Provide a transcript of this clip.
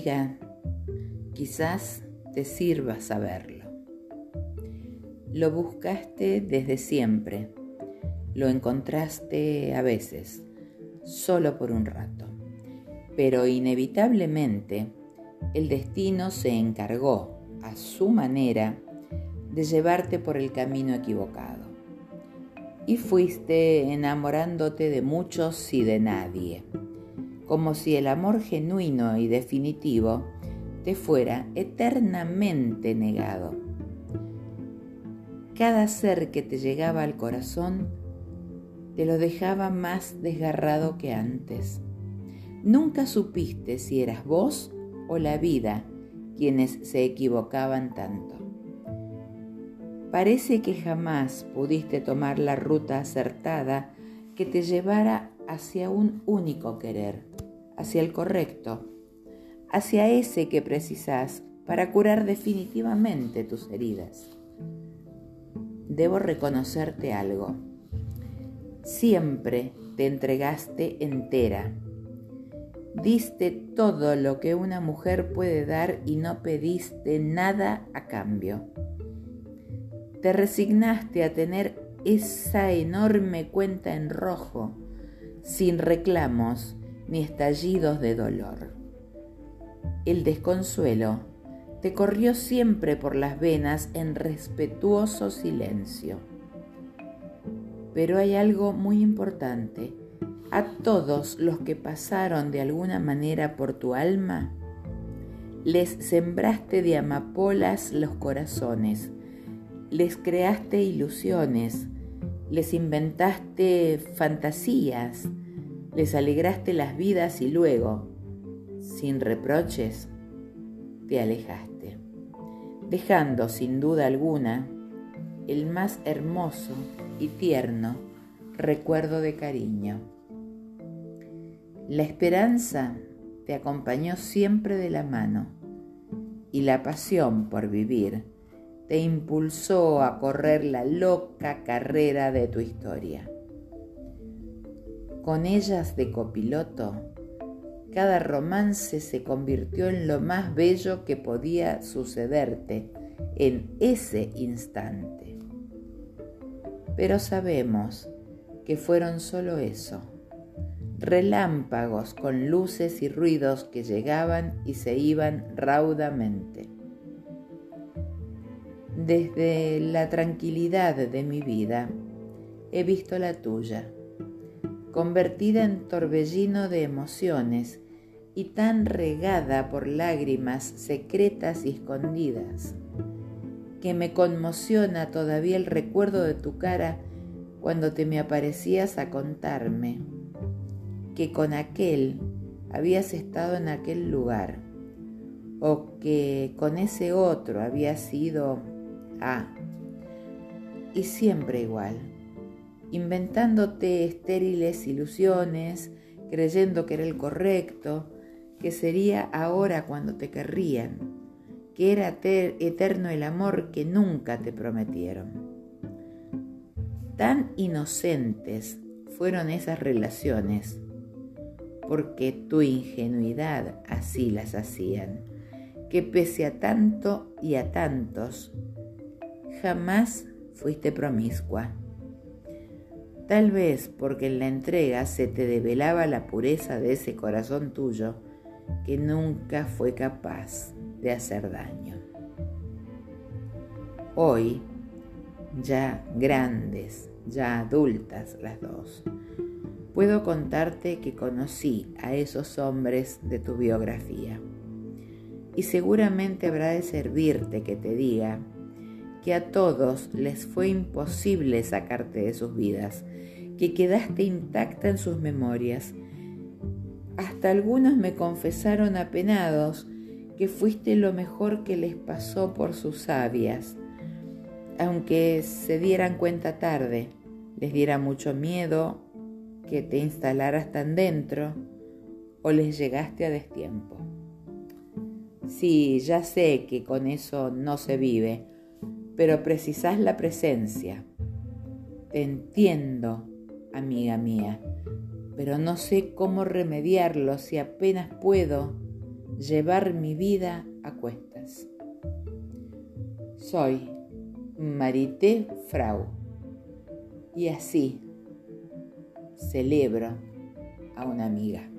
amiga, quizás te sirva saberlo. Lo buscaste desde siempre, lo encontraste a veces, solo por un rato, pero inevitablemente el destino se encargó, a su manera, de llevarte por el camino equivocado. Y fuiste enamorándote de muchos y de nadie, como si el amor genuino y definitivo te fuera eternamente negado. Cada ser que te llegaba al corazón te lo dejaba más desgarrado que antes. Nunca supiste si eras vos o la vida quienes se equivocaban tanto. Parece que jamás pudiste tomar la ruta acertada que te llevara hacia un único querer, hacia el correcto, hacia ese que precisás para curar definitivamente tus heridas. Debo reconocerte algo. Siempre te entregaste entera. Diste todo lo que una mujer puede dar y no pediste nada a cambio. Te resignaste a tener esa enorme cuenta en rojo, sin reclamos ni estallidos de dolor. El desconsuelo te corrió siempre por las venas en respetuoso silencio. Pero hay algo muy importante. A todos los que pasaron de alguna manera por tu alma, les sembraste de amapolas los corazones, les creaste ilusiones, les inventaste fantasías, les alegraste las vidas y luego, sin reproches, te alejaste, dejando sin duda alguna el más hermoso y tierno recuerdo de cariño. La esperanza te acompañó siempre de la mano y la pasión por vivir te impulsó a correr la loca carrera de tu historia. Con ellas de copiloto, cada romance se convirtió en lo más bello que podía sucederte en ese instante. Pero sabemos que fueron solo eso, relámpagos con luces y ruidos que llegaban y se iban raudamente. Desde la tranquilidad de mi vida he visto la tuya convertida en torbellino de emociones y tan regada por lágrimas secretas y escondidas, que me conmociona todavía el recuerdo de tu cara cuando te me aparecías a contarme que con aquel habías estado en aquel lugar o que con ese otro habías sido Y siempre igual inventándote estériles ilusiones, creyendo que era el correcto, que sería ahora cuando te querrían, que era eterno el amor que nunca te prometieron. Tan inocentes fueron esas relaciones, porque tu ingenuidad así las hacían, que pese a tanto y a tantos, jamás fuiste promiscua tal vez porque en la entrega se te develaba la pureza de ese corazón tuyo que nunca fue capaz de hacer daño. Hoy, ya grandes, ya adultas las dos, puedo contarte que conocí a esos hombres de tu biografía. Y seguramente habrá de servirte que te diga que a todos les fue imposible sacarte de sus vidas, que quedaste intacta en sus memorias. Hasta algunos me confesaron apenados que fuiste lo mejor que les pasó por sus sabias, aunque se dieran cuenta tarde, les diera mucho miedo que te instalaras tan dentro o les llegaste a destiempo. Sí, ya sé que con eso no se vive, pero precisás la presencia. Te entiendo, amiga mía, pero no sé cómo remediarlo si apenas puedo llevar mi vida a cuestas. Soy Marité Frau y así celebro a una amiga.